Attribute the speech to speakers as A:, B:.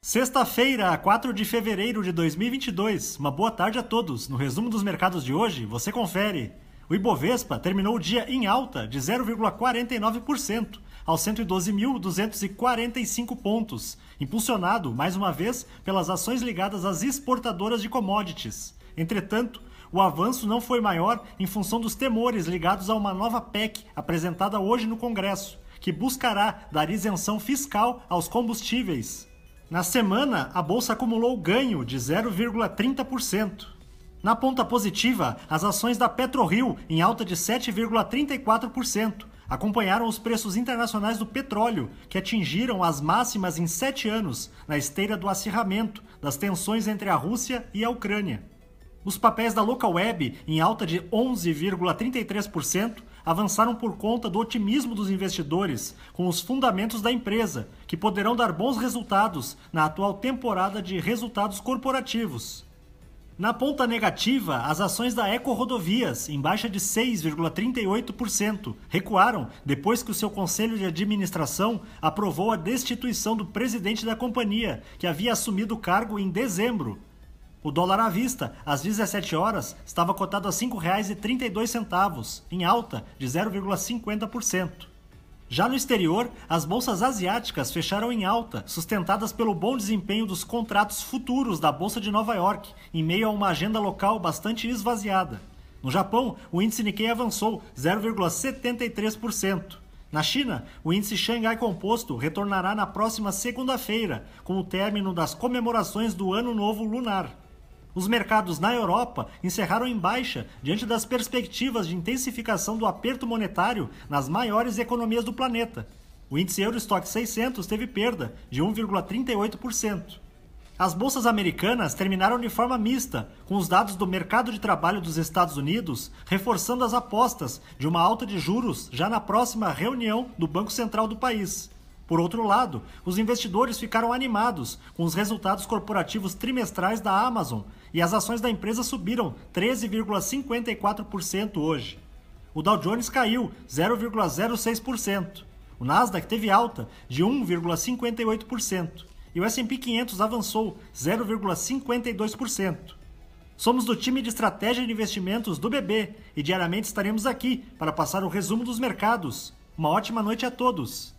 A: Sexta-feira, 4 de fevereiro de 2022. Uma boa tarde a todos. No resumo dos mercados de hoje, você confere. O Ibovespa terminou o dia em alta de 0,49%, aos 112.245 pontos, impulsionado, mais uma vez, pelas ações ligadas às exportadoras de commodities. Entretanto, o avanço não foi maior em função dos temores ligados a uma nova PEC apresentada hoje no Congresso, que buscará dar isenção fiscal aos combustíveis. Na semana, a bolsa acumulou ganho de 0,30%. Na ponta positiva, as ações da PetroRio, em alta de 7,34%, acompanharam os preços internacionais do petróleo, que atingiram as máximas em sete anos, na esteira do acirramento das tensões entre a Rússia e a Ucrânia. Os papéis da Local Web, em alta de 11,33%, avançaram por conta do otimismo dos investidores com os fundamentos da empresa, que poderão dar bons resultados na atual temporada de resultados corporativos. Na ponta negativa, as ações da Eco Rodovias, em baixa de 6,38%, recuaram depois que o seu conselho de administração aprovou a destituição do presidente da companhia, que havia assumido o cargo em dezembro. O dólar à vista, às 17 horas, estava cotado a R$ 5,32, em alta de 0,50%. Já no exterior, as bolsas asiáticas fecharam em alta, sustentadas pelo bom desempenho dos contratos futuros da Bolsa de Nova York, em meio a uma agenda local bastante esvaziada. No Japão, o índice Nikkei avançou 0,73%. Na China, o índice Xangai Composto retornará na próxima segunda-feira, com o término das comemorações do Ano Novo Lunar. Os mercados na Europa encerraram em baixa diante das perspectivas de intensificação do aperto monetário nas maiores economias do planeta. O índice Eurostock 600 teve perda de 1,38%. As bolsas americanas terminaram de forma mista, com os dados do mercado de trabalho dos Estados Unidos reforçando as apostas de uma alta de juros já na próxima reunião do Banco Central do país. Por outro lado, os investidores ficaram animados com os resultados corporativos trimestrais da Amazon e as ações da empresa subiram 13,54% hoje. O Dow Jones caiu 0,06%. O Nasdaq teve alta de 1,58% e o S&P 500 avançou 0,52%. Somos do time de estratégia de investimentos do BB e diariamente estaremos aqui para passar o resumo dos mercados. Uma ótima noite a todos.